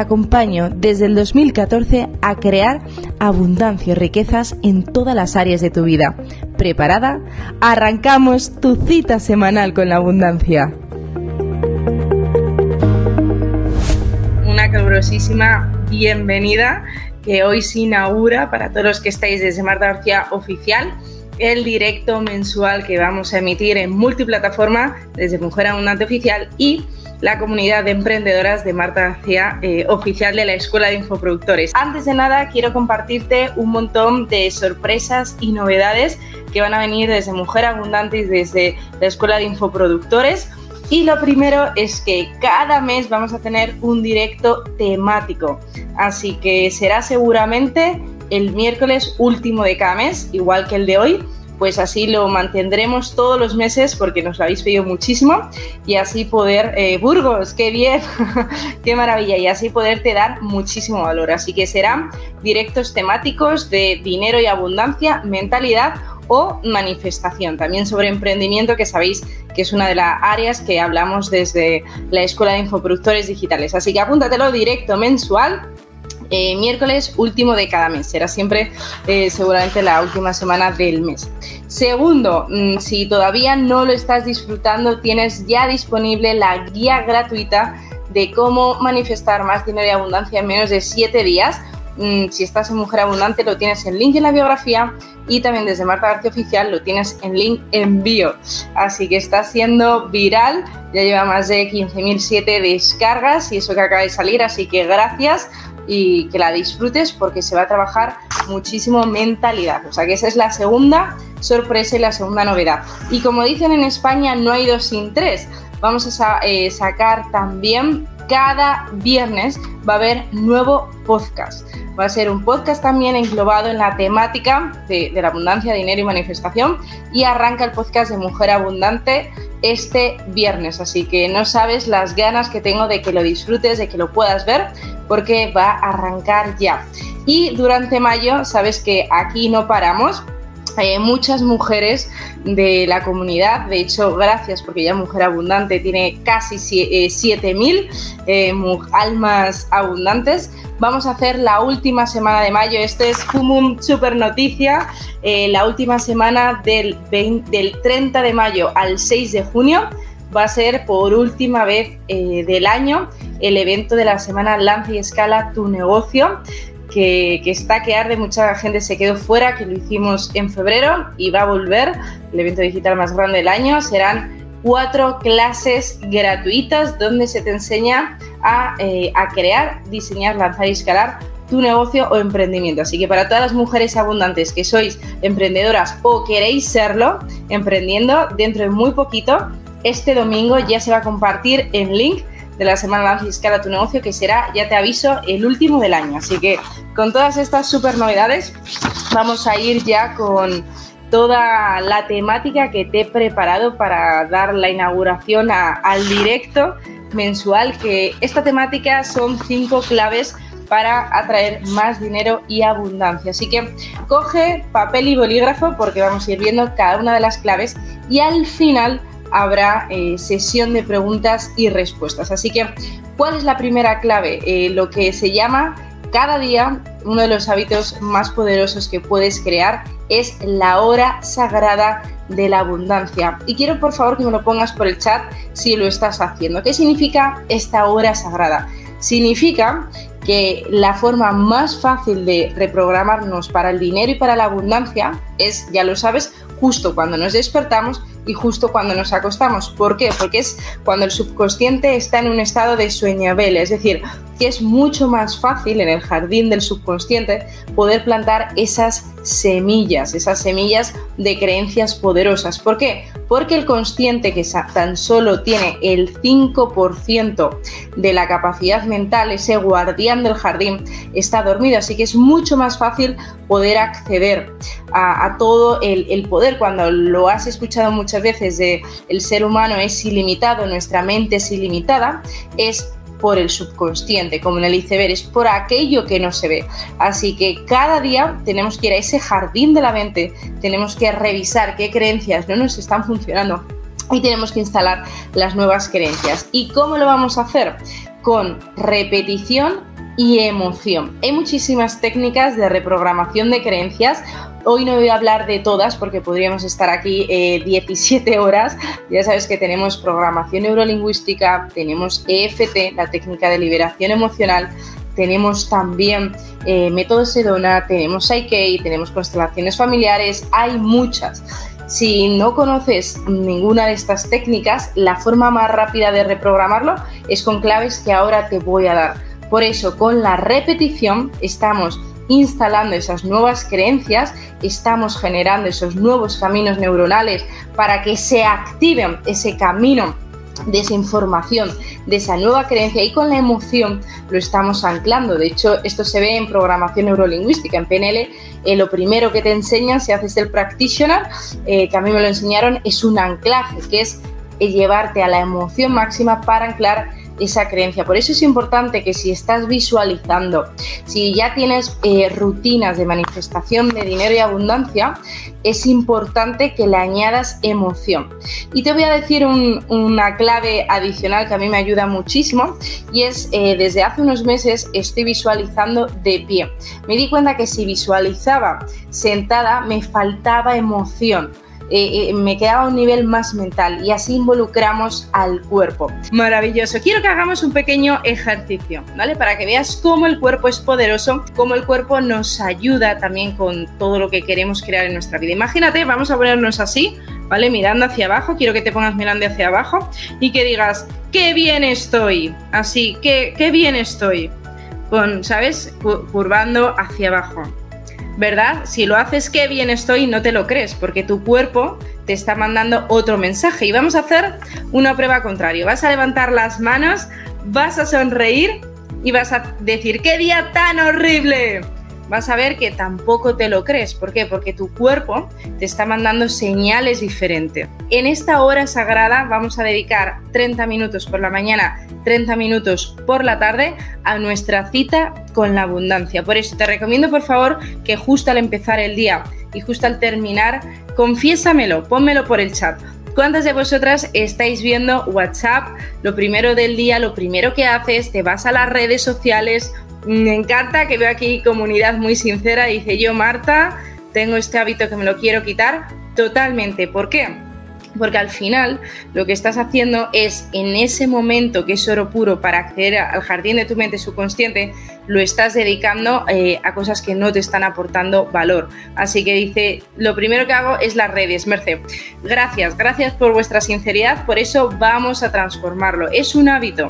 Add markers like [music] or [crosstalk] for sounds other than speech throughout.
acompaño desde el 2014 a crear abundancia y riquezas en todas las áreas de tu vida. ¿Preparada? Arrancamos tu cita semanal con la abundancia. calurosísima bienvenida que hoy se inaugura para todos los que estáis desde Marta García Oficial el directo mensual que vamos a emitir en multiplataforma desde Mujer Abundante Oficial y la comunidad de emprendedoras de Marta García eh, oficial de la Escuela de Infoproductores. Antes de nada, quiero compartirte un montón de sorpresas y novedades que van a venir desde Mujer Abundante y desde la Escuela de Infoproductores. Y lo primero es que cada mes vamos a tener un directo temático. Así que será seguramente el miércoles último de cada mes, igual que el de hoy. Pues así lo mantendremos todos los meses porque nos lo habéis pedido muchísimo y así poder, eh, Burgos, qué bien, [laughs] qué maravilla, y así poderte dar muchísimo valor. Así que serán directos temáticos de dinero y abundancia, mentalidad o manifestación. También sobre emprendimiento, que sabéis que es una de las áreas que hablamos desde la Escuela de Infoproductores Digitales. Así que apúntatelo directo mensual. Eh, miércoles último de cada mes. Será siempre eh, seguramente la última semana del mes. Segundo, mm, si todavía no lo estás disfrutando, tienes ya disponible la guía gratuita de cómo manifestar más dinero y abundancia en menos de 7 días Mm, si estás en Mujer Abundante, lo tienes en link en la biografía y también desde Marta García Oficial lo tienes en link en bio. Así que está siendo viral, ya lleva más de 15.007 descargas y eso que acaba de salir, así que gracias y que la disfrutes porque se va a trabajar muchísimo mentalidad. O sea que esa es la segunda sorpresa y la segunda novedad. Y como dicen en España, no hay dos sin tres. Vamos a eh, sacar también cada viernes va a haber nuevo podcast. Va a ser un podcast también englobado en la temática de, la abundancia, dinero y manifestación. Y arranca el podcast de Mujer Abundante este viernes. Así que no sabes las ganas que tengo de que lo disfrutes, de que lo puedas ver, porque va a arrancar ya. Y durante mayo, sabes que aquí no paramos muchas mujeres de la comunidad, de hecho, gracias porque ya Mujer Abundante tiene casi 7.000 eh, eh, almas abundantes. Vamos a hacer la última semana de mayo, este es como super noticia, eh, la última semana del, del 30 de mayo al 6 de junio. Va a ser por última vez del año el evento de la semana Lanza y Escala Tu Negocio que, está que arde, mucha gente se quedó fuera, que lo hicimos en febrero y va a volver, el evento digital más grande del año, serán cuatro clases gratuitas donde se te enseña a, eh, a crear, diseñar, lanzar y escalar tu negocio o emprendimiento. Así que para todas las mujeres abundantes que sois emprendedoras o queréis serlo, emprendiendo, dentro de muy poquito, este domingo ya se va a compartir en link de la semana Fiscal a tu negocio, que será, ya te aviso, el último del año. Así que con todas estas super novedades, vamos a ir ya con toda la temática que te he preparado para dar la inauguración al directo mensual, que esta temática son cinco claves para atraer más dinero y abundancia. Así que coge papel y bolígrafo porque vamos a ir viendo cada una de las claves y al final habrá eh, sesión de preguntas y respuestas. Así que, ¿cuál es la primera clave? Eh, lo que se llama cada día, uno de los hábitos más poderosos que puedes crear es la hora sagrada de la abundancia. Y quiero por favor que me lo pongas por el chat si lo estás haciendo. ¿Qué significa esta hora sagrada? Significa que la forma más fácil de reprogramarnos para el dinero y para la abundancia es, ya lo sabes, justo cuando nos despertamos y justo cuando nos acostamos. ¿Por qué? Porque es cuando el subconsciente está en un estado de sueñabel, es decir, que es mucho más fácil en el jardín del subconsciente poder plantar esas semillas, esas semillas de creencias poderosas. ¿Por qué? Porque el consciente que tan solo tiene el 5% de la capacidad mental, ese guardián del jardín, está dormido, así que es mucho más fácil poder acceder a, todo el, poder. Cuando lo has escuchado muchas veces de el ser humano es ilimitado, nuestra mente es ilimitada, es por el subconsciente, como en el iceberg, es por aquello que no se ve. Así que cada día tenemos que ir a ese jardín de la mente, tenemos que revisar qué creencias no nos están funcionando y tenemos que instalar las nuevas creencias. ¿Y cómo lo vamos a hacer? Con repetición y emoción. Hay muchísimas técnicas de reprogramación de creencias. Hoy no voy a hablar de todas porque podríamos estar aquí 17 eh, horas. Ya sabes que tenemos programación neurolingüística, tenemos EFT, la técnica de liberación emocional, tenemos también eh, método Sedona, tenemos Psyche, tenemos constelaciones familiares, hay muchas. Si no conoces ninguna de estas técnicas, la forma más rápida de reprogramarlo es con claves que ahora te voy a dar. Por eso, con la repetición estamos instalando esas nuevas creencias, estamos generando esos nuevos caminos neuronales para que se activen ese camino de esa información, de esa nueva creencia y con la emoción lo estamos anclando. De hecho, esto se ve en programación neurolingüística, en PNL. Eh, lo primero que te enseñan, si haces el practitioner, eh, que a mí me lo enseñaron, es un anclaje, que es eh, llevarte a la emoción máxima para anclar esa creencia. Por eso es importante que si estás visualizando, si ya tienes eh, rutinas de manifestación de dinero y abundancia, es importante que le añadas emoción. Y te voy a decir una clave adicional que a mí me ayuda muchísimo y es eh, desde hace unos meses estoy visualizando de pie. Me di cuenta que si visualizaba sentada me faltaba emoción eh, eh, me quedaba a un nivel más mental y así involucramos al cuerpo. Maravilloso. Quiero que hagamos un pequeño ejercicio, ¿vale? Para que veas cómo el cuerpo es poderoso, cómo el cuerpo nos ayuda también con todo lo que queremos crear en nuestra vida. Imagínate, vamos a ponernos así, ¿vale? Mirando hacia abajo, quiero que te pongas mirando hacia abajo y que digas, qué bien estoy, así, qué, qué bien estoy, con, ¿sabes? Curvando hacia abajo. ¿Verdad? Si lo haces qué bien estoy, no te lo crees, porque tu cuerpo te está mandando otro mensaje. Y vamos a hacer una prueba contraria. Vas a levantar las manos, vas a sonreír y vas a decir, ¡qué día tan horrible! Vas a ver que tampoco te lo crees. ¿Por qué? Porque tu cuerpo te está mandando señales diferentes. En esta hora sagrada vamos a dedicar 30 minutos por la mañana, 30 minutos por la tarde a nuestra cita con la abundancia. Por eso te recomiendo por favor que justo al empezar el día y justo al terminar, confiésamelo, pónmelo por el chat. ¿Cuántas de vosotras estáis viendo WhatsApp? Lo primero del día, lo primero que haces, te vas a las redes sociales me encanta que veo aquí comunidad muy sincera. Dice yo, Marta, tengo este hábito que me lo quiero quitar totalmente. ¿Por qué? Porque al final lo que estás haciendo es en ese momento que es oro puro para acceder al jardín de tu mente subconsciente, lo estás dedicando eh, a cosas que no te están aportando valor. Así que dice, lo primero que hago es las redes, Merce. Gracias, gracias por vuestra sinceridad, por eso vamos a transformarlo. Es un hábito.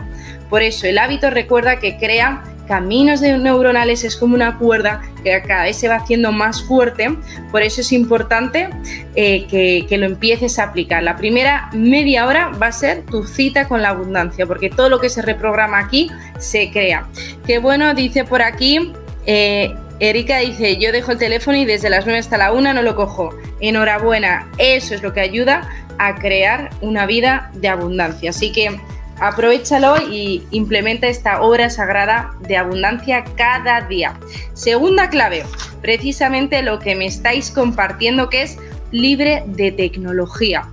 Por eso el hábito recuerda que crea caminos neuronales es como una cuerda que cada vez se va haciendo más fuerte, por eso es importante eh, que, que, lo empieces a aplicar. La primera media hora va a ser tu cita con la abundancia, porque todo lo que se reprograma aquí se crea. Qué bueno, dice por aquí. Eh, Erika dice, yo dejo el teléfono y desde las 9 hasta la 1 no lo cojo. Enhorabuena, eso es lo que ayuda a crear una vida de abundancia. Así que Aprovechalo y implementa esta obra sagrada de abundancia cada día. Segunda clave, precisamente lo que me estáis compartiendo que es libre de tecnología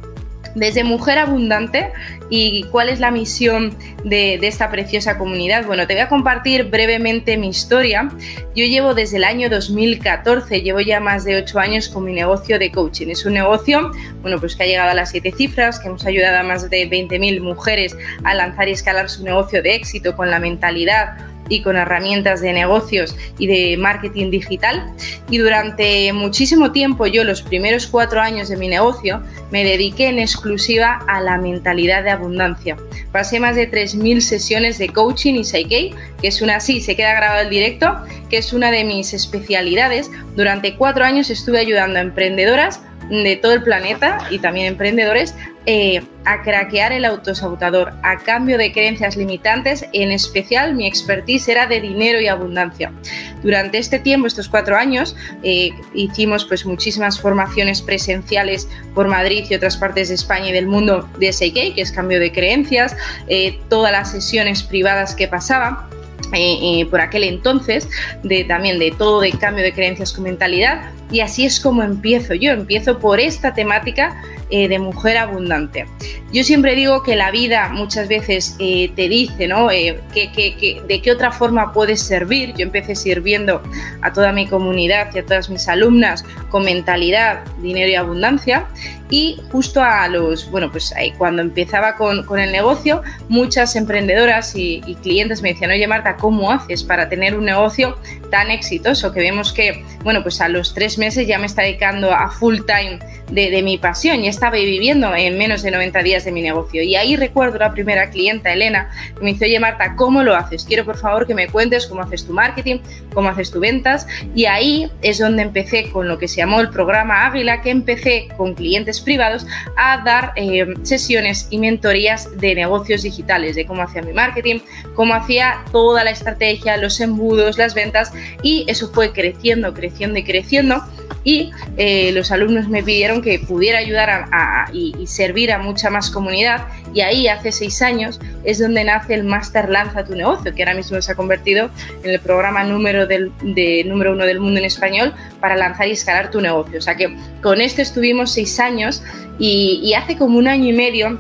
desde Mujer Abundante y cuál es la misión de, esta preciosa comunidad. Bueno, te voy a compartir brevemente mi historia. Yo llevo desde el año 2014, llevo ya más de ocho años con mi negocio de coaching. Es un negocio, bueno, pues que ha llegado a las siete cifras, que hemos ayudado a más de 20.000 mujeres a lanzar y escalar su negocio de éxito con la mentalidad y con herramientas de negocios y de marketing digital. Y durante muchísimo tiempo, yo los primeros cuatro años de mi negocio, me dediqué en exclusiva a la mentalidad de abundancia. Pasé más de 3.000 sesiones de coaching y Psyche, que es una, sí, se queda grabado el directo, que es una de mis especialidades. Durante cuatro años estuve ayudando a emprendedoras de todo el planeta y también emprendedores eh, a craquear el autosabotador a cambio de creencias limitantes. En especial, mi expertise era de dinero y abundancia. Durante este tiempo, estos cuatro años, eh, hicimos pues muchísimas formaciones presenciales por Madrid y otras partes de España y del mundo de SIK, que es cambio de creencias, eh, todas las sesiones privadas que pasaban eh, eh, por aquel entonces, de, también de todo de cambio de creencias con mentalidad. Y así es como empiezo yo, empiezo por esta temática eh, de mujer abundante. Yo siempre digo que la vida muchas veces te dice, ¿no? que, de qué otra forma puedes servir. Yo empecé sirviendo a toda mi comunidad y a todas mis alumnas con mentalidad, dinero y abundancia y justo a los, bueno, pues cuando empezaba con, con, el negocio, muchas emprendedoras y, clientes me decían, oye Marta, ¿cómo haces para tener un negocio tan exitoso? Que vemos que, bueno, pues a los tres meses ya me está dedicando a full time de, de mi pasión, y estaba viviendo en menos de 90 días de mi negocio. Y ahí recuerdo la primera clienta, Elena, que me dice, oye Marta, ¿cómo lo haces? Quiero por favor que me cuentes cómo haces tu marketing, cómo haces tu ventas. Y ahí es donde empecé con lo que se llamó el programa Águila, que empecé con clientes privados a dar eh, sesiones y mentorías de negocios digitales, de cómo hacía mi marketing, cómo hacía toda la estrategia, los embudos, las ventas y eso fue creciendo, creciendo y creciendo y eh, los alumnos me pidieron que pudiera ayudar a, y, servir a mucha más comunidad y ahí hace seis años es donde nace el Master Lanza tu negocio, que ahora mismo se ha convertido en el programa número, del, de, número uno del mundo en español para lanzar y escalar tu negocio. O sea que con este estuvimos seis años y hace como un año y medio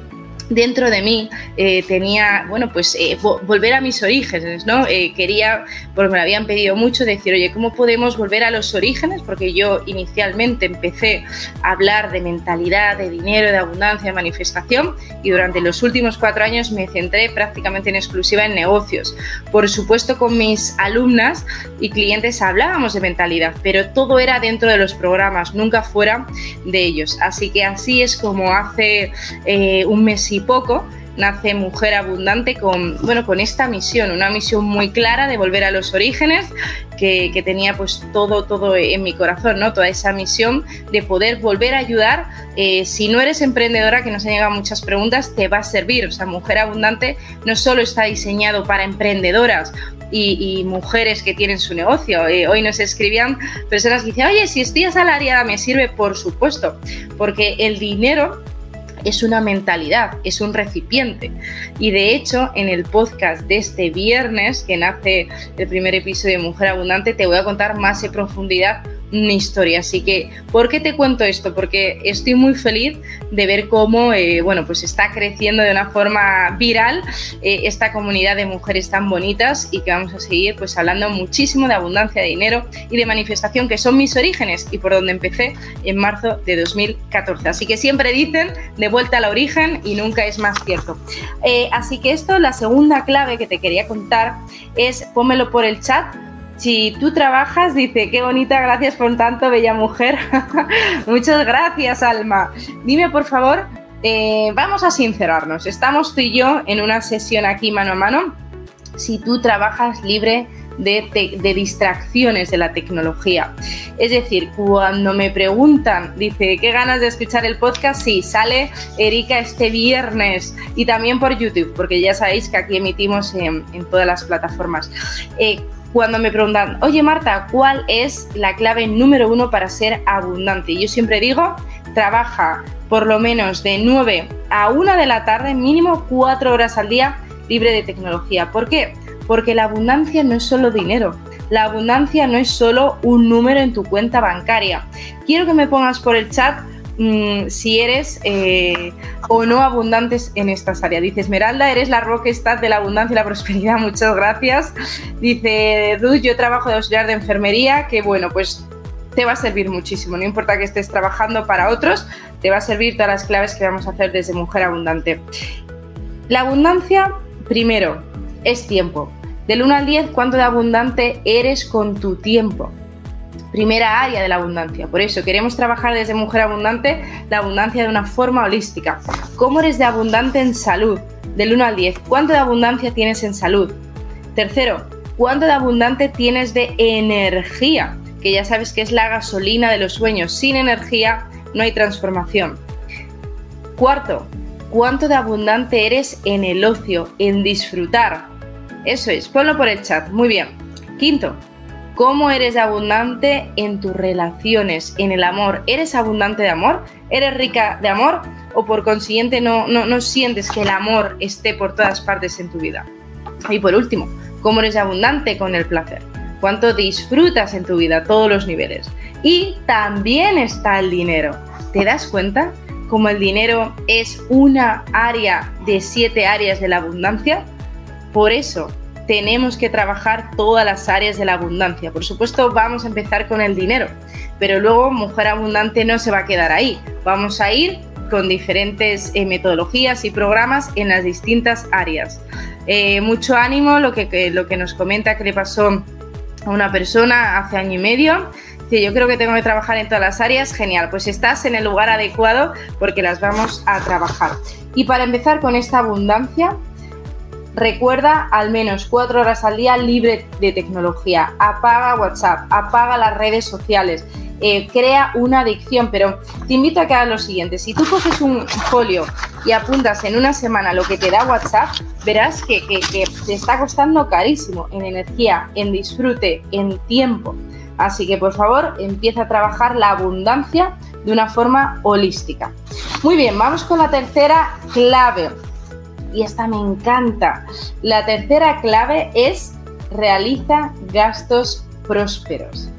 dentro de mí eh, tenía, bueno, pues eh, volver a mis orígenes, ¿no? Eh, quería, porque me lo habían pedido mucho, decir, oye, ¿cómo podemos volver a los orígenes? Porque yo inicialmente empecé a hablar de mentalidad, de dinero, de abundancia, de manifestación y durante los últimos cuatro años me centré prácticamente en exclusiva en negocios. Por supuesto, con mis alumnas y clientes hablábamos de mentalidad, pero todo era dentro de los programas, nunca fuera de ellos. Así que así es como hace un mes y poco nace Mujer Abundante con, bueno, con esta misión, una misión muy clara de volver a los orígenes, que, tenía pues todo, todo en mi corazón, ¿no? Toda esa misión de poder volver a ayudar. Eh, si no eres emprendedora, que nos han llegado muchas preguntas, te va a servir. O sea, Mujer Abundante no solo está diseñado para emprendedoras y, mujeres que tienen su negocio. Eh, hoy nos escribían personas que dicen, oye, si estoy asalariada, me sirve, por supuesto, porque el dinero es una mentalidad, es un recipiente. Y de hecho, en el podcast de este viernes, que nace el primer episodio de Mujer Abundante, te voy a contar más en profundidad una historia. Así que, ¿por qué te cuento esto? Porque estoy muy feliz de ver cómo, eh, bueno, pues está creciendo de una forma viral eh, esta comunidad de mujeres tan bonitas y que vamos a seguir pues hablando muchísimo de abundancia de dinero y de manifestación, que son mis orígenes y por donde empecé en marzo de 2014. Así que siempre dicen de vuelta al origen y nunca es más cierto. Eh, así que esto, la segunda clave que te quería contar es, pónmelo por el chat, si tú trabajas, dice, qué bonita, gracias por tanto, bella mujer. [laughs] Muchas gracias, Alma. Dime, por favor, eh, vamos a sincerarnos. Estamos tú y yo en una sesión aquí mano a mano. Si tú trabajas libre de, distracciones de la tecnología. Es decir, cuando me preguntan, dice, ¿qué ganas de escuchar el podcast? Sí, sale Erika este viernes y también por YouTube, porque ya sabéis que aquí emitimos en, todas las plataformas. Eh, cuando me preguntan, oye Marta, ¿cuál es la clave número uno para ser abundante? Yo siempre digo, trabaja por lo menos de 9 a 1 de la tarde, mínimo 4 horas al día libre de tecnología. ¿Por qué? Porque la abundancia no es solo dinero, la abundancia no es solo un número en tu cuenta bancaria. Quiero que me pongas por el chat Mm, si eres eh, o no abundantes en estas áreas. Dice Esmeralda, eres la rockstar de la abundancia y la prosperidad, [laughs] muchas gracias. Dice Duz, yo trabajo de auxiliar de enfermería, que bueno, pues te va a servir muchísimo, no importa que estés trabajando para otros, te va a servir todas las claves que vamos a hacer desde Mujer Abundante. La abundancia, primero, es tiempo. Del 1 al 10, ¿cuánto de abundante eres con tu tiempo? Primera área de la abundancia. Por eso queremos trabajar desde Mujer Abundante la abundancia de una forma holística. ¿Cómo eres de abundante en salud? Del 1 al 10. ¿Cuánto de abundancia tienes en salud? Tercero, ¿cuánto de abundante tienes de energía? Que ya sabes que es la gasolina de los sueños. Sin energía no hay transformación. Cuarto, cuánto de abundante eres en el ocio, en disfrutar. Eso es, ponlo por el chat. Muy bien. Quinto, cómo eres abundante en tus relaciones, en el amor. ¿Eres abundante de amor? ¿Eres rica de amor? ¿O por consiguiente no, no, no sientes que el amor esté por todas partes en tu vida? Y por último, ¿cómo eres abundante con el placer? ¿Cuánto disfrutas en tu vida a todos los niveles? Y también está el dinero. ¿Te das cuenta? como el dinero es una área de siete áreas de la abundancia, por eso tenemos que trabajar todas las áreas de la abundancia. Por supuesto, vamos a empezar con el dinero, pero luego Mujer Abundante no se va a quedar ahí. Vamos a ir con diferentes eh, metodologías y programas en las distintas áreas. Eh, mucho ánimo, lo que, lo que nos comenta que le pasó a una persona hace año y medio yo creo que tengo que trabajar en todas las áreas, genial, pues estás en el lugar adecuado porque las vamos a trabajar. Y para empezar con esta abundancia, recuerda al menos cuatro horas al día libre de tecnología. Apaga WhatsApp, apaga las redes sociales, eh, crea una adicción, pero te invito a que hagas lo siguiente. Si tú coges un folio y apuntas en una semana lo que te da WhatsApp, verás que te está costando carísimo en energía, en disfrute, en tiempo. Así que por favor empieza a trabajar la abundancia de una forma holística. Muy bien, vamos con la tercera clave. Y esta me encanta. La tercera clave es realiza gastos prósperos.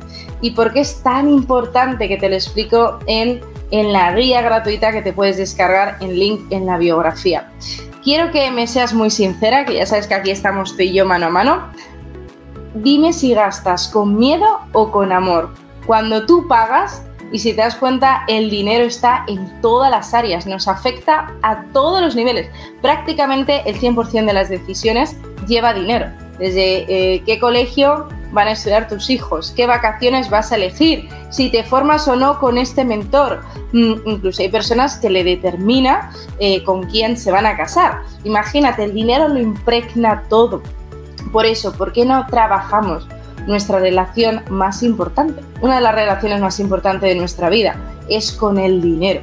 ¿Y por qué es tan importante que te lo explico en, en la guía gratuita que te puedes descargar en link en la biografía? Quiero que me seas muy sincera, que ya sabes que aquí estamos tú y yo mano a mano dime si gastas con miedo o con amor. Cuando tú pagas, y si te das cuenta, el dinero está en todas las áreas, nos afecta a todos los niveles. Prácticamente el 100% de las decisiones lleva dinero. Desde eh, qué colegio van a estudiar tus hijos, qué vacaciones vas a elegir, si te formas o no con este mentor. Mm, incluso hay personas que le determina eh, con quién se van a casar. Imagínate, el dinero lo impregna todo. Por eso, ¿por qué no trabajamos nuestra relación más importante? Una de las relaciones más importantes de nuestra vida es con el dinero.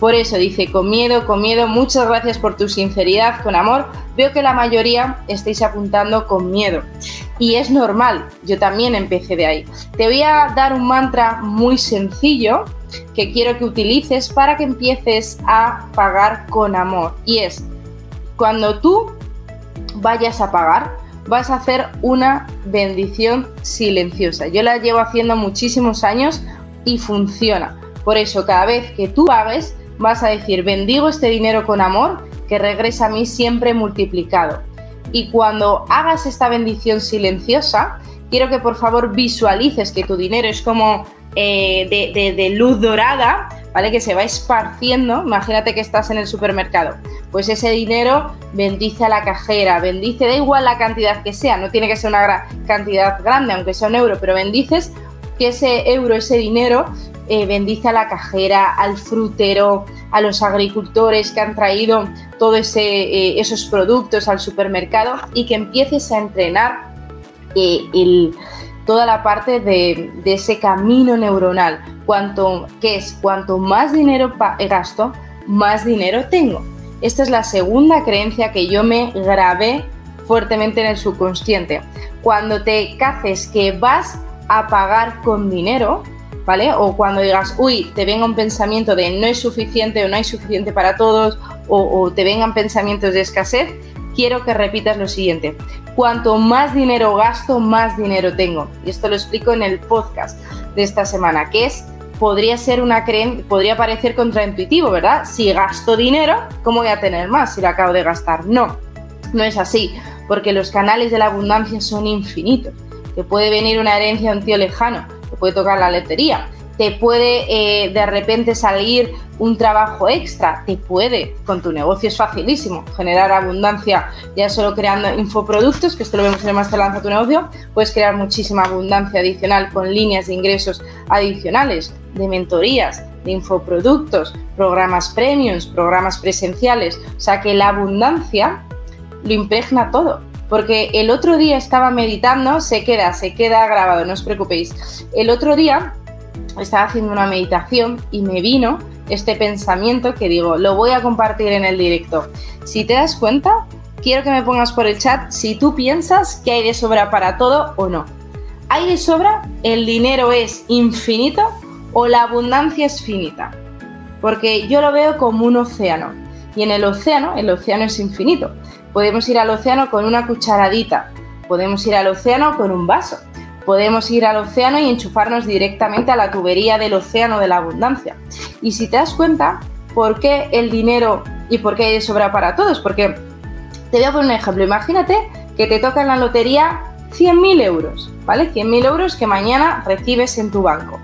Por eso dice, con miedo, con miedo, muchas gracias por tu sinceridad, con amor. Veo que la mayoría estáis apuntando con miedo. Y es normal, yo también empecé de ahí. Te voy a dar un mantra muy sencillo que quiero que utilices para que empieces a pagar con amor. Y es, cuando tú vayas a pagar, vas a hacer una bendición silenciosa. Yo la llevo haciendo muchísimos años y funciona. Por eso, cada vez que tú pagues, vas a decir, bendigo este dinero con amor que regresa a mí siempre multiplicado. Y cuando hagas esta bendición silenciosa, quiero que por favor visualices que tu dinero es como eh, de, de luz dorada ¿vale? Que se va esparciendo, imagínate que estás en el supermercado, pues ese dinero bendice a la cajera, bendice, da igual la cantidad que sea, no tiene que ser una cantidad grande, aunque sea un euro, pero bendices que ese euro, ese dinero, eh, bendice a la cajera, al frutero, a los agricultores que han traído todos eh, esos productos al supermercado y que empieces a entrenar eh, el toda la parte de, ese camino neuronal. Cuanto, que es cuanto más dinero gasto, más dinero tengo. Esta es la segunda creencia que yo me grabé fuertemente en el subconsciente. Cuando te caces que vas a pagar con dinero, ¿vale? O cuando digas, uy, te venga un pensamiento de no es suficiente o no hay suficiente para todos, o, o te vengan pensamientos de escasez, quiero que repitas lo siguiente. Cuanto más dinero gasto, más dinero tengo. Y esto lo explico en el podcast de esta semana, que es podría ser una creencia, podría parecer contraintuitivo, ¿verdad? Si gasto dinero, ¿cómo voy a tener más si lo acabo de gastar? No, no es así, porque los canales de la abundancia son infinitos. Te puede venir una herencia de un tío lejano, te puede tocar la letería, te puede eh, de repente salir un trabajo extra, te puede, con tu negocio es facilísimo, generar abundancia ya solo creando infoproductos, que esto lo vemos en el Master Lanza tu negocio, puedes crear muchísima abundancia adicional con líneas de ingresos adicionales, de mentorías, de infoproductos, programas premiums, programas presenciales, o sea que la abundancia lo impregna todo. Porque el otro día estaba meditando, se queda, se queda grabado, no os preocupéis. El otro día estaba haciendo una meditación y me vino este pensamiento que digo, lo voy a compartir en el directo. Si te das cuenta, quiero que me pongas por el chat si tú piensas que hay de sobra para todo o no. ¿Hay de sobra? ¿El dinero es infinito o la abundancia es finita? Porque yo lo veo como un océano. Y en el océano, el océano es infinito. Podemos ir al océano con una cucharadita, podemos ir al océano con un vaso, podemos ir al océano y enchufarnos directamente a la tubería del océano de la abundancia. Y si te das cuenta, ¿por qué el dinero y por qué sobra para todos? Porque te voy a poner un ejemplo. Imagínate que te toca en la lotería 100.000 euros, ¿vale? 100.000 euros que mañana recibes en tu banco.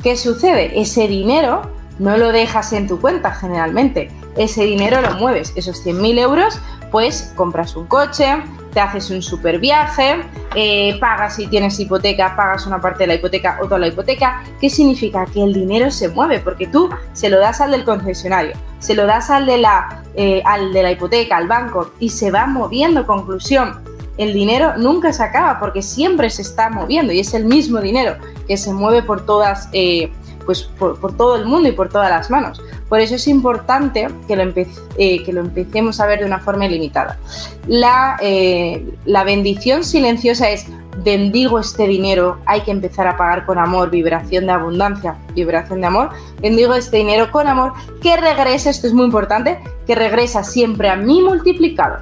¿Qué sucede? Ese dinero no lo dejas en tu cuenta generalmente. Ese dinero lo mueves. Esos 100.000 euros, pues compras un coche, te haces un super viaje, eh, pagas si tienes hipoteca, pagas una parte de la hipoteca o toda la hipoteca. ¿Qué significa? Que el dinero se mueve, porque tú se lo das al del concesionario, se lo das al de la, eh, al de la hipoteca, al banco, y se va moviendo. Conclusión, el dinero nunca se acaba porque siempre se está moviendo y es el mismo dinero que se mueve por todas, eh, pues por, todo el mundo y por todas las manos. Por eso es importante que lo, eh, que lo empecemos a ver de una forma ilimitada. La, eh, la bendición silenciosa es bendigo este dinero, hay que empezar a pagar con amor, vibración de abundancia, vibración de amor, bendigo este dinero con amor, que regrese, esto es muy importante, que regresa siempre a mi multiplicado.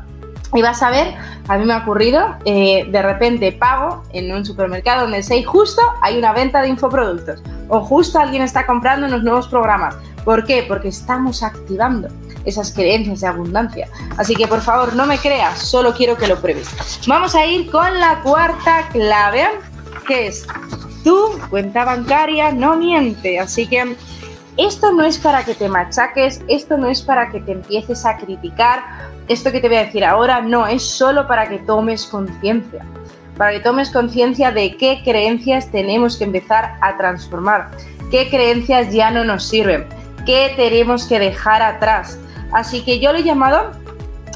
Y vas a ver, a mí me ha ocurrido, eh, de repente pago en un supermercado donde sé justo hay una venta de infoproductos o justo alguien está comprando unos nuevos programas. ¿Por qué? Porque estamos activando esas creencias de abundancia. Así que por favor no me creas, solo quiero que lo pruebes. Vamos a ir con la cuarta clave, que es tu cuenta bancaria no miente. Así que esto no es para que te machaques, esto no es para que te empieces a criticar esto que te voy a decir ahora no es solo para que tomes conciencia, para que tomes conciencia de qué creencias tenemos que empezar a transformar, qué creencias ya no nos sirven, qué tenemos que dejar atrás. Así que yo lo he llamado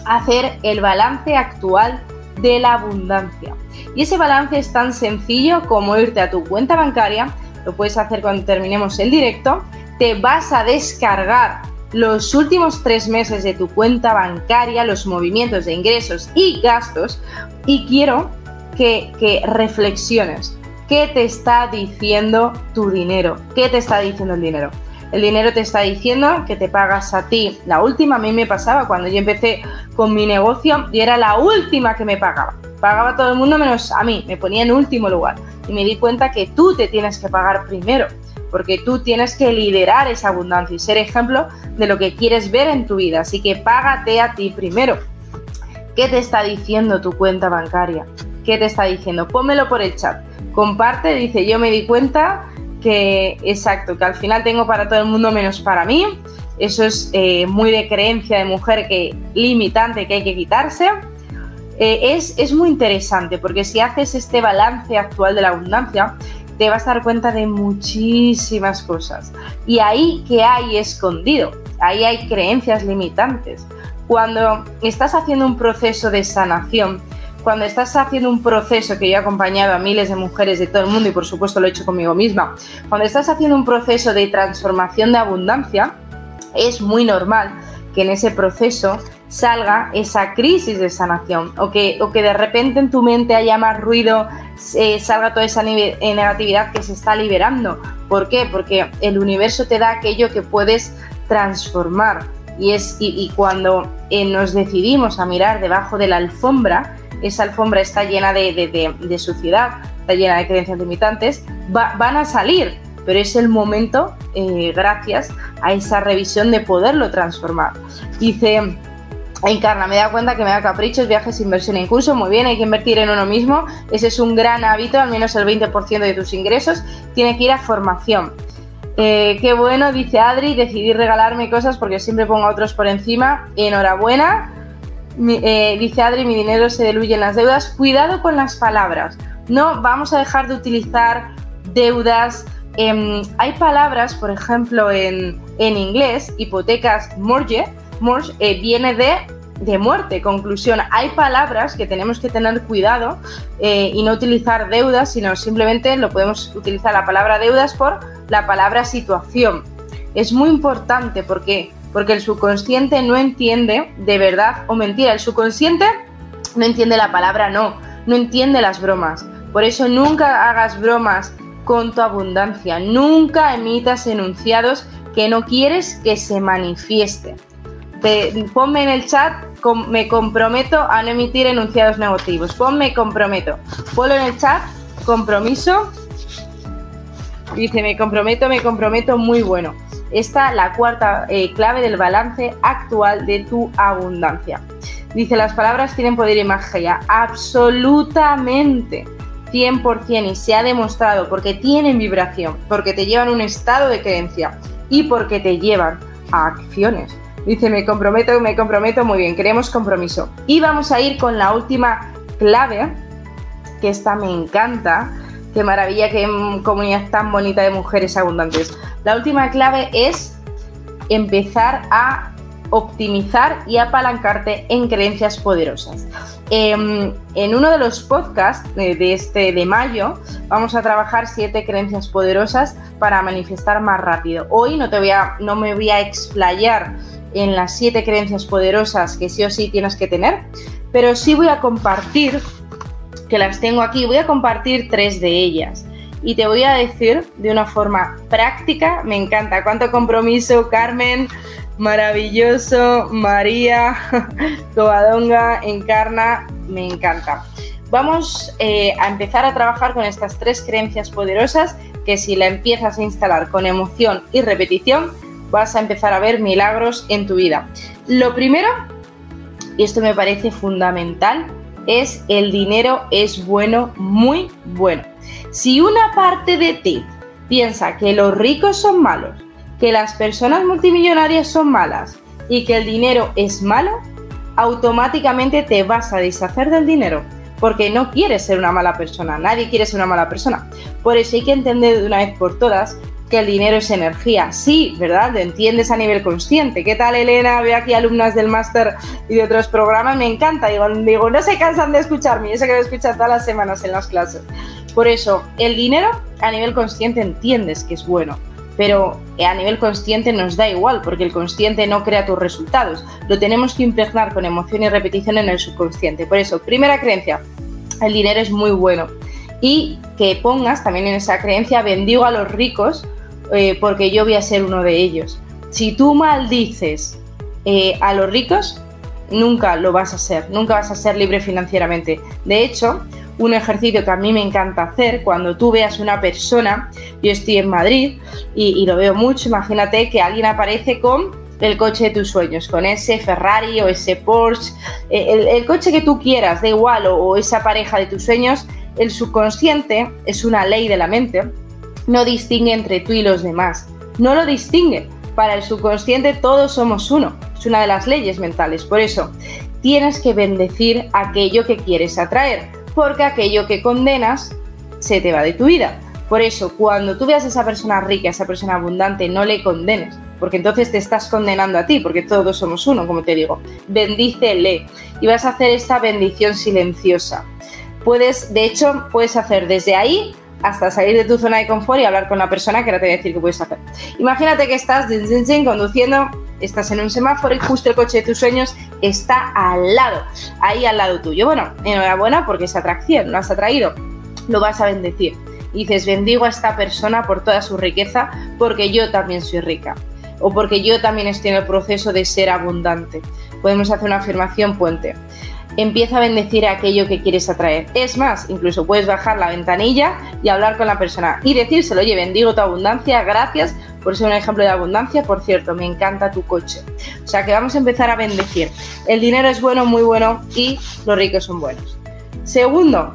hacer el balance actual de la abundancia. Y ese balance es tan sencillo como irte a tu cuenta bancaria, lo puedes hacer cuando terminemos el directo, te vas a descargar los últimos tres meses de tu cuenta bancaria, los movimientos de ingresos y gastos y quiero que, reflexiones. ¿Qué te está diciendo tu dinero? ¿Qué te está diciendo el dinero? El dinero te está diciendo que te pagas a ti. La última a mí me pasaba cuando yo empecé con mi negocio y era la última que me pagaba. Pagaba todo el mundo menos a mí, me ponía en último lugar. Y me di cuenta que tú te tienes que pagar primero porque tú tienes que liderar esa abundancia y ser ejemplo de lo que quieres ver en tu vida. Así que págate a ti primero. ¿Qué te está diciendo tu cuenta bancaria? ¿Qué te está diciendo? Pónmelo por el chat. Comparte, dice, yo me di cuenta que, exacto, que al final tengo para todo el mundo menos para mí. Eso es eh, muy de creencia de mujer que limitante que hay que quitarse. Eh, es, es muy interesante porque si haces este balance actual de la abundancia, te vas a dar cuenta de muchísimas cosas. Y ahí que hay escondido, ahí hay creencias limitantes. Cuando estás haciendo un proceso de sanación, cuando estás haciendo un proceso que yo he acompañado a miles de mujeres de todo el mundo y por supuesto lo he hecho conmigo misma, cuando estás haciendo un proceso de transformación de abundancia, es muy normal que en ese proceso salga esa crisis de sanación o que, o que de repente en tu mente haya más ruido, eh, salga toda esa eh, negatividad que se está liberando. ¿Por qué? Porque el universo te da aquello que puedes transformar. Y, es, y, cuando eh, nos decidimos a mirar debajo de la alfombra, esa alfombra está llena de, suciedad, está llena de creencias limitantes, van a salir, pero es el momento, gracias a esa revisión, de poderlo transformar. Dice Encarna, me da cuenta que me da caprichos, viajes, inversión en curso. Muy bien, hay que invertir en uno mismo. Ese es un gran hábito, al menos el 20% de tus ingresos. Tiene que ir a formación. Eh, qué bueno, dice Adri, decidí regalarme cosas porque siempre pongo a otros por encima. Enhorabuena. Eh, dice Adri, mi dinero se diluye en las deudas. Cuidado con las palabras. No vamos a dejar de utilizar deudas. Em, hay palabras, por ejemplo, en, en inglés, hipotecas mortgage, eh, viene de de muerte. Conclusión, hay palabras que tenemos que tener cuidado eh, y no utilizar deudas, sino simplemente lo podemos utilizar la palabra deudas por la palabra situación. Es muy importante porque, porque el subconsciente no entiende de verdad o mentira. El subconsciente no entiende la palabra no, no entiende las bromas. Por eso nunca hagas bromas con tu abundancia, nunca emitas enunciados que no quieres que se manifieste. ponme en el chat, me comprometo a no emitir enunciados negativos. Ponme comprometo. Ponlo en el chat, compromiso. Dice, me comprometo, me comprometo, muy bueno. Esta la cuarta eh, clave del balance actual de tu abundancia. Dice, las palabras tienen poder y magia. Absolutamente. 100% y se ha demostrado porque tienen vibración, porque te llevan a un estado de creencia y porque te llevan a acciones. Dice, me comprometo, me comprometo, muy bien, queremos compromiso. Y vamos a ir con la última clave, que esta me encanta, qué maravilla, qué comunidad tan bonita de mujeres abundantes. La última clave es empezar a optimizar y apalancarte en creencias poderosas. Em, en uno de los podcasts de, este de mayo vamos a trabajar siete creencias poderosas para manifestar más rápido. Hoy no, te voy a, no me voy a explayar en las siete creencias poderosas que sí o sí tienes que tener, pero sí voy a compartir, que las tengo aquí, voy a compartir tres de ellas. Y te voy a decir de una forma práctica, me encanta, cuánto compromiso, Carmen, maravilloso, María, [laughs] Covadonga, Encarna, me encanta. Vamos eh, a empezar a trabajar con estas tres creencias poderosas que si la empiezas a instalar con emoción y repetición, vas a empezar a ver milagros en tu vida. Lo primero, y esto me parece fundamental, es el dinero es bueno, muy bueno. Si una parte de ti piensa que los ricos son malos, que las personas multimillonarias son malas y que el dinero es malo, automáticamente te vas a deshacer del dinero porque no quieres ser una mala persona, nadie quiere ser una mala persona. Por eso hay que entender de una vez por todas que el dinero es energía. Sí, ¿verdad? Lo entiendes a nivel consciente. ¿Qué tal, Elena? Veo aquí alumnas del máster y de otros programas. Me encanta. Digo, digo, no se cansan de escucharme. Yo sé que lo escuchan todas las semanas en las clases. Por eso, el dinero a nivel consciente entiendes que es bueno pero a nivel consciente nos da igual, porque el consciente no crea tus resultados. Lo tenemos que impregnar con emoción y repetición en el subconsciente. Por eso, primera creencia, el dinero es muy bueno. Y que pongas también en esa creencia, bendigo a los ricos eh, porque yo voy a ser uno de ellos. Si tú maldices eh, a los ricos, nunca lo vas a ser, nunca vas a ser libre financieramente. De hecho, un ejercicio que a mí me encanta hacer cuando tú veas una persona, yo estoy en Madrid y, lo veo mucho, imagínate que alguien aparece con el coche de tus sueños, con ese Ferrari o ese Porsche, eh, el, coche que tú quieras, da igual, o, esa pareja de tus sueños, el subconsciente es una ley de la mente, no distingue entre tú y los demás, no lo distingue. Para el subconsciente todos somos uno, es una de las leyes mentales, por eso tienes que bendecir aquello que quieres atraer porque aquello que condenas se te va de tu vida. Por eso, cuando tú veas a esa persona rica, a esa persona abundante, no le condenes, porque entonces te estás condenando a ti, porque todos somos uno, como te digo. Bendícele y vas a hacer esta bendición silenciosa. Puedes, de hecho, puedes hacer desde ahí hasta salir de tu zona de confort y hablar con la persona que ahora te voy a decir qué puedes hacer. Imagínate que estás conduciendo, estás en un semáforo y justo el coche de tus sueños está al lado, ahí al lado tuyo. Bueno, enhorabuena porque esa atracción, lo has atraído, lo vas a bendecir. Y dices, bendigo a esta persona por toda su riqueza porque yo también soy rica o porque yo también estoy en el proceso de ser abundante. Podemos hacer una afirmación puente empieza a bendecir aquello que quieres atraer. Es más, incluso puedes bajar la ventanilla y hablar con la persona y decírselo, oye, bendigo tu abundancia, gracias por ser un ejemplo de abundancia, por cierto, me encanta tu coche. O sea que vamos a empezar a bendecir. El dinero es bueno, muy bueno y los ricos son buenos. Segundo,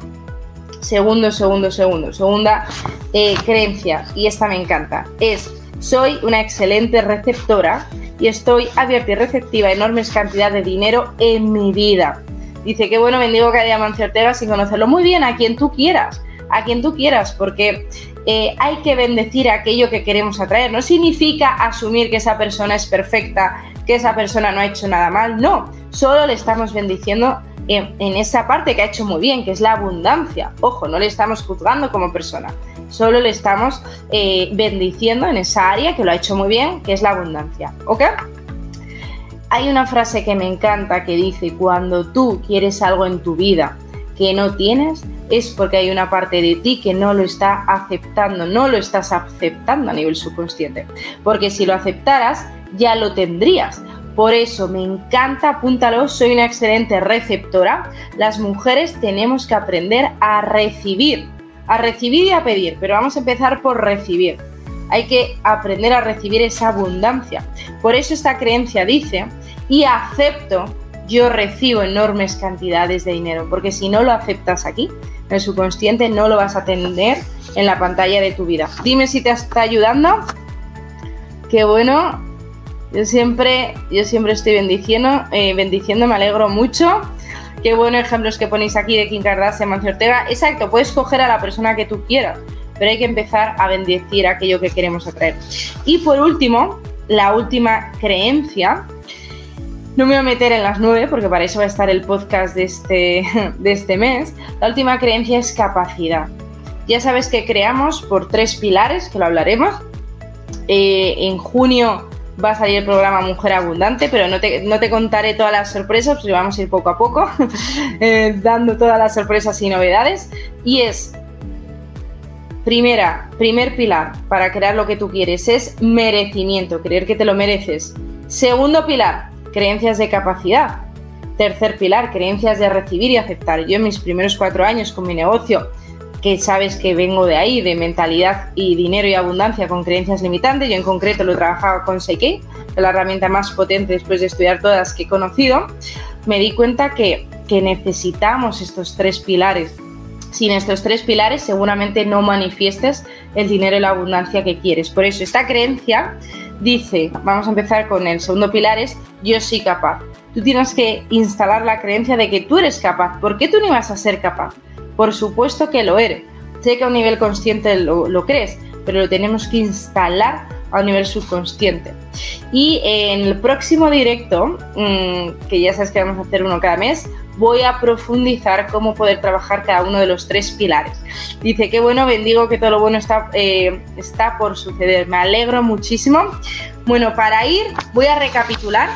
segundo, segundo, segundo, segunda eh, creencia, y esta me encanta, es soy una excelente receptora y estoy abierta y receptiva a enormes cantidades de dinero en mi vida. Dice, qué bueno bendigo que haya Mancio sin conocerlo. Muy bien, a quien tú quieras, a quien tú quieras, porque eh, hay que bendecir aquello que queremos atraer. No significa asumir que esa persona es perfecta, que esa persona no ha hecho nada mal, no, solo le estamos bendiciendo en, esa parte que ha hecho muy bien, que es la abundancia. Ojo, no le estamos juzgando como persona, solo le estamos eh, bendiciendo en esa área que lo ha hecho muy bien, que es la abundancia. ¿Ok? Hay una frase que me encanta que dice, cuando tú quieres algo en tu vida que no tienes, es porque hay una parte de ti que no lo está aceptando, no lo estás aceptando a nivel subconsciente. Porque si lo aceptaras, ya lo tendrías. Por eso me encanta, apúntalo, soy una excelente receptora. Las mujeres tenemos que aprender a recibir, a recibir y a pedir, pero vamos a empezar por recibir. Hay que aprender a recibir esa abundancia. Por eso esta creencia dice, y acepto, yo recibo enormes cantidades de dinero, porque si no lo aceptas aquí, en el subconsciente, no lo vas a tener en la pantalla de tu vida. Dime si te está ayudando. Qué bueno, yo siempre, yo siempre estoy bendiciendo, eh, bendiciendo, me alegro mucho. Qué buenos ejemplos que ponéis aquí de Kim Kardashian, Mancio Ortega. Exacto, puedes coger a la persona que tú quieras, pero hay que empezar a bendecir aquello que queremos atraer. Y por último, la última creencia. No me voy a meter en las nueve porque para eso va a estar el podcast de este, [laughs] de este mes. La última creencia es capacidad. Ya sabes que creamos por tres pilares, que lo hablaremos. Eh, en junio va a salir el programa Mujer Abundante, pero no te, contaré todas las sorpresas, porque vamos a ir poco a poco [laughs] eh, dando todas las sorpresas y novedades. Y es, primera, primer pilar para crear lo que tú quieres es merecimiento, creer que te lo mereces. Segundo pilar, creencias de capacidad. Tercer pilar, creencias de recibir y aceptar. Yo en mis primeros cuatro años con mi negocio que sabes que vengo de ahí, de mentalidad y dinero y abundancia con creencias limitantes. Yo en concreto lo trabajaba con Seikei, la herramienta más potente después de estudiar todas que he conocido. Me di cuenta que, que necesitamos estos tres pilares. Sin estos tres pilares seguramente no manifiestes el dinero y la abundancia que quieres. Por eso esta creencia dice, vamos a empezar con el segundo pilar, es yo soy capaz. Tú tienes que instalar la creencia de que tú eres capaz. ¿Por qué tú no ibas a ser capaz? Por supuesto que lo eres. Sé que a un nivel consciente lo, crees, pero lo tenemos que instalar a un nivel subconsciente. Y en el próximo directo, mm, que ya sabes que vamos a hacer uno cada mes, voy a profundizar cómo poder trabajar cada uno de los tres pilares. Dice, qué bueno, bendigo que todo lo bueno está, eh, está por suceder. Me alegro muchísimo. Bueno, para ir, voy a recapitular.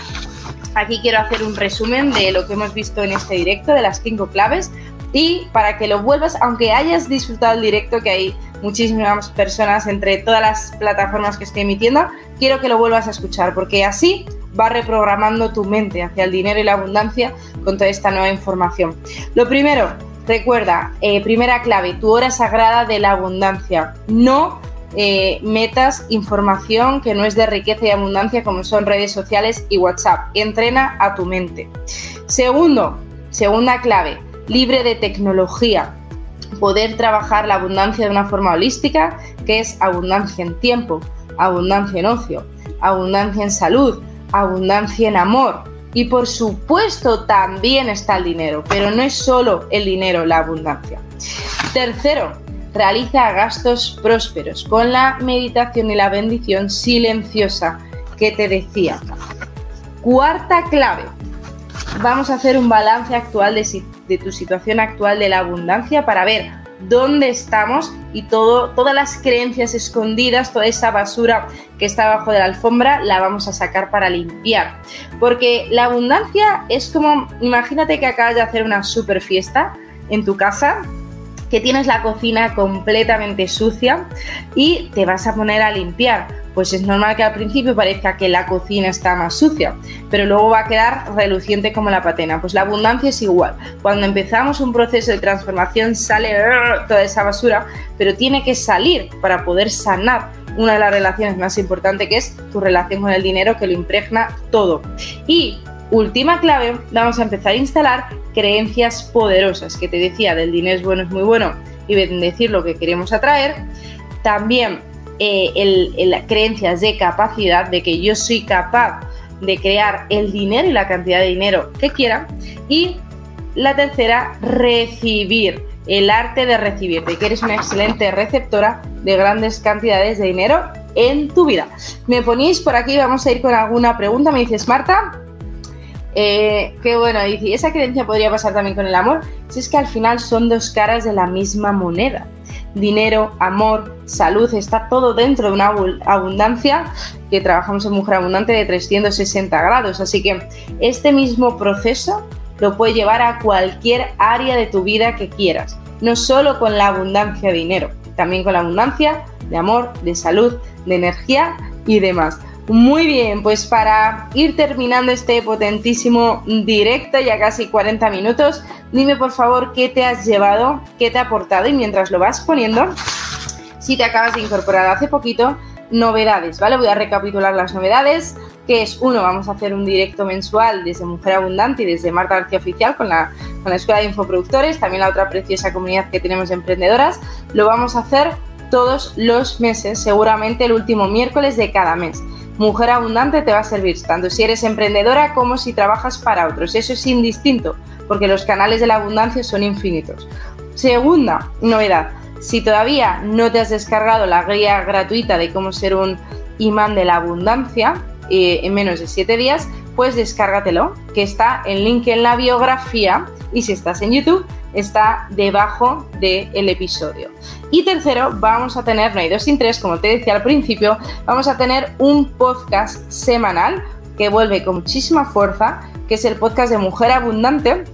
Aquí quiero hacer un resumen de lo que hemos visto en este directo, de las cinco claves y para que lo vuelvas, aunque hayas disfrutado el directo, que hay muchísimas personas entre todas las plataformas que estoy emitiendo, quiero que lo vuelvas a escuchar, porque así va reprogramando tu mente hacia el dinero y la abundancia con toda esta nueva información. Lo primero, recuerda, eh, primera clave, tu hora sagrada de la abundancia. No eh, metas información que no es de riqueza y abundancia como son redes sociales y WhatsApp. Entrena a tu mente. Segundo, segunda clave, libre de tecnología, poder trabajar la abundancia de una forma holística, que es abundancia en tiempo, abundancia en ocio, abundancia en salud, abundancia en amor. Y por supuesto también está el dinero, pero no es solo el dinero la abundancia. Tercero, realiza gastos prósperos con la meditación y la bendición silenciosa que te decía. Cuarta clave, vamos a hacer un balance actual de, de tu situación actual de la abundancia para ver dónde estamos y todo, todas las creencias escondidas, toda esa basura que está abajo de la alfombra, la vamos a sacar para limpiar. Porque la abundancia es como, imagínate que acabas de hacer una super fiesta en tu casa, que tienes la cocina completamente sucia y te vas a poner a limpiar pues es normal que al principio parezca que la cocina está más sucia, pero luego va a quedar reluciente como la patena. Pues la abundancia es igual. Cuando empezamos un proceso de transformación sale toda esa basura, pero tiene que salir para poder sanar una de las relaciones más importantes que es tu relación con el dinero que lo impregna todo. Y última clave, vamos a empezar a instalar creencias poderosas, que te decía, del dinero es bueno, es muy bueno, y decir lo que queremos atraer. También eh, el, creencias de capacidad, de que yo soy capaz de crear el dinero y la cantidad de dinero que quiera. Y la tercera, recibir, el arte de recibir, de que eres una excelente receptora de grandes cantidades de dinero en tu vida. Me ponéis por aquí, vamos a ir con alguna pregunta. Me dices, Marta, eh, qué bueno, dice, ¿esa creencia podría pasar también con el amor? Si es que al final son dos caras de la misma moneda. Dinero, amor, salud, está todo dentro de una abundancia que trabajamos en Mujer Abundante de 360 grados. Así que este mismo proceso lo puedes llevar a cualquier área de tu vida que quieras. No solo con la abundancia de dinero, también con la abundancia de amor, de salud, de energía y demás. Muy bien, pues para ir terminando este potentísimo directo, ya casi 40 minutos, dime por favor qué te has llevado, qué te ha aportado y mientras lo vas poniendo, si te acabas de incorporar hace poquito, novedades, ¿vale? Voy a recapitular las novedades, que es uno, vamos a hacer un directo mensual desde Mujer Abundante y desde Marta García Oficial con la, con la Escuela de Infoproductores, también la otra preciosa comunidad que tenemos de emprendedoras, lo vamos a hacer todos los meses, seguramente el último miércoles de cada mes. Mujer Abundante te va a servir tanto si eres emprendedora como si trabajas para otros. Eso es indistinto, porque los canales de la abundancia son infinitos. Segunda novedad, si todavía no te has descargado la guía gratuita de cómo ser un imán de la abundancia eh, en menos de 7 días, pues descárgatelo, que está en link en la biografía y si estás en YouTube, está debajo del episodio. Y tercero, vamos a tener, no hay dos sin tres, como te decía al principio, vamos a tener un podcast semanal que vuelve con muchísima fuerza, que es el podcast de Mujer Abundante,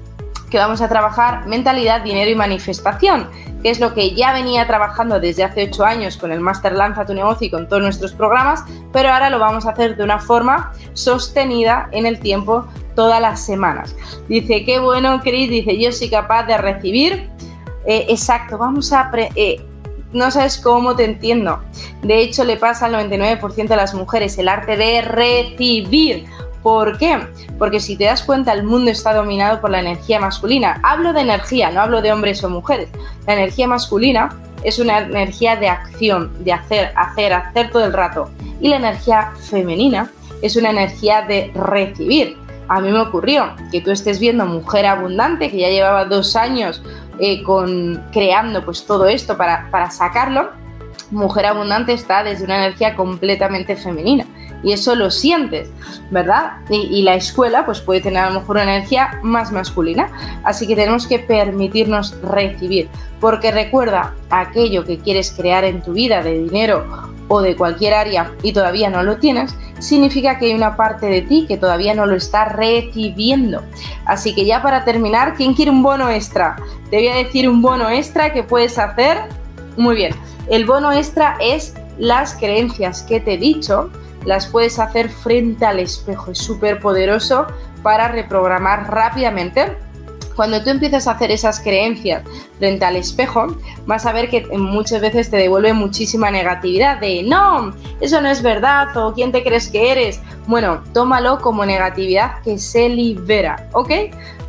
que vamos a trabajar mentalidad, dinero y manifestación, que es lo que ya venía trabajando desde hace ocho años con el Master Lanza tu negocio y con todos nuestros programas, pero ahora lo vamos a hacer de una forma sostenida en el tiempo todas las semanas. Dice, qué bueno, Chris, dice, yo soy capaz de recibir. Eh, exacto, vamos a... Eh, no sabes cómo te entiendo. De hecho, le pasa al 99% de las mujeres el arte de recibir. ¿Por qué? Porque si te das cuenta, el mundo está dominado por la energía masculina. Hablo de energía, no hablo de hombres o mujeres. La energía masculina es una energía de acción, de hacer, hacer, hacer todo el rato. Y la energía femenina es una energía de recibir. A mí me ocurrió que tú estés viendo Mujer Abundante, que ya llevaba dos años eh, con, creando pues todo esto para, para sacarlo. Mujer Abundante está desde una energía completamente femenina y eso lo sientes, ¿verdad? Y, la escuela pues puede tener a lo mejor una energía más masculina, así que tenemos que permitirnos recibir, porque recuerda aquello que quieres crear en tu vida de dinero o de cualquier área y todavía no lo tienes, significa que hay una parte de ti que todavía no lo está recibiendo. Así que ya para terminar, ¿quién quiere un bono extra? Te voy a decir un bono extra que puedes hacer. Muy bien, el bono extra es las creencias que te he dicho las puedes hacer frente al espejo. Es súper poderoso para reprogramar rápidamente. Cuando tú empiezas a hacer esas creencias frente al espejo, vas a ver que muchas veces te devuelve muchísima negatividad de no, eso no es verdad o quién te crees que eres. Bueno, tómalo como negatividad que se libera, ¿ok?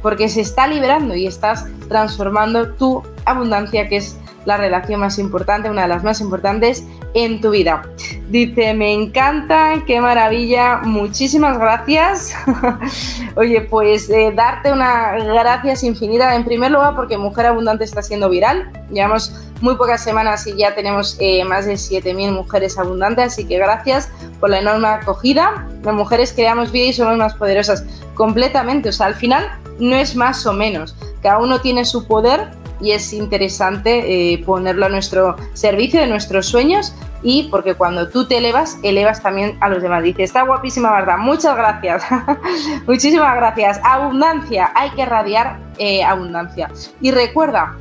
Porque se está liberando y estás transformando tu abundancia, que es la relación más importante, una de las más importantes en tu vida. Dice, me encanta, qué maravilla, muchísimas gracias. [laughs] Oye, pues eh, darte una gracias infinita, en primer lugar porque Mujer Abundante está siendo viral, llevamos muy pocas semanas y ya tenemos eh, más de 7.000 mujeres abundantes, así que gracias por la enorme acogida. Las mujeres creamos vida y somos más poderosas completamente, o sea, al final no es más o menos, cada uno tiene su poder y es interesante eh, ponerlo a nuestro servicio de nuestros sueños y porque cuando tú te elevas, elevas también a los demás. Dice, está guapísima, ¿verdad? Muchas gracias. [laughs] Muchísimas gracias. Abundancia, hay que radiar eh, abundancia. Y recuerda,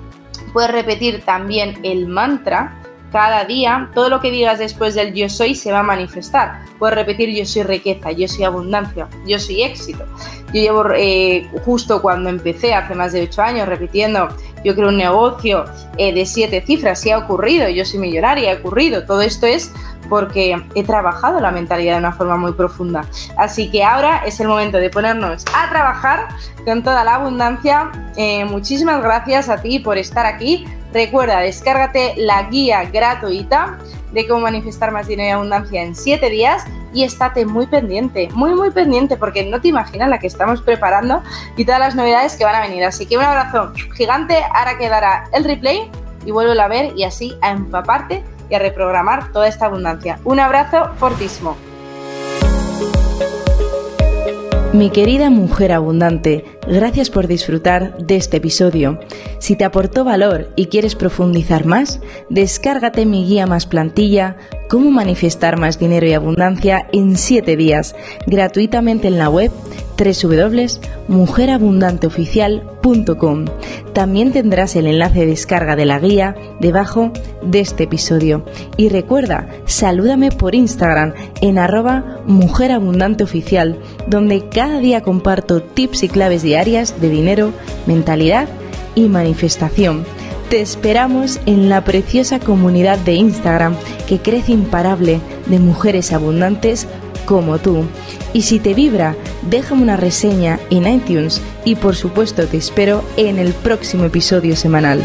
puedes repetir también el mantra cada día, todo lo que digas después del yo soy se va a manifestar. Puedes repetir yo soy riqueza, yo soy abundancia, yo soy éxito. Yo llevo eh, justo cuando empecé, hace más de 8 años, repitiendo, yo creo un negocio eh, de 7 cifras, y ha ocurrido, yo soy millonaria, ha ocurrido. Todo esto es porque he trabajado la mentalidad de una forma muy profunda. Así que ahora es el momento de ponernos a trabajar con toda la abundancia. Eh, muchísimas gracias a ti por estar aquí. Recuerda, descárgate la guía gratuita de cómo manifestar más dinero y abundancia en 7 días y estate muy pendiente, muy muy pendiente porque no te imaginas la que estamos preparando y todas las novedades que van a venir. Así que un abrazo gigante, ahora quedará el replay y vuelvo a ver y así a empaparte y a reprogramar toda esta abundancia. Un abrazo fortísimo. Mi querida mujer abundante, gracias por disfrutar de este episodio. Si te aportó valor y quieres profundizar más, descárgate mi guía más plantilla, cómo manifestar más dinero y abundancia en 7 días, gratuitamente en la web www.mujerabundanteoficial.com. También tendrás el enlace de descarga de la guía debajo de este episodio. Y recuerda, salúdame por Instagram en arroba mujerabundanteoficial, donde cada día comparto tips y claves diarias de dinero, mentalidad y manifestación. Te esperamos en la preciosa comunidad de Instagram que crece imparable de mujeres abundantes como tú. Y si te vibra, déjame una reseña en iTunes y por supuesto te espero en el próximo episodio semanal.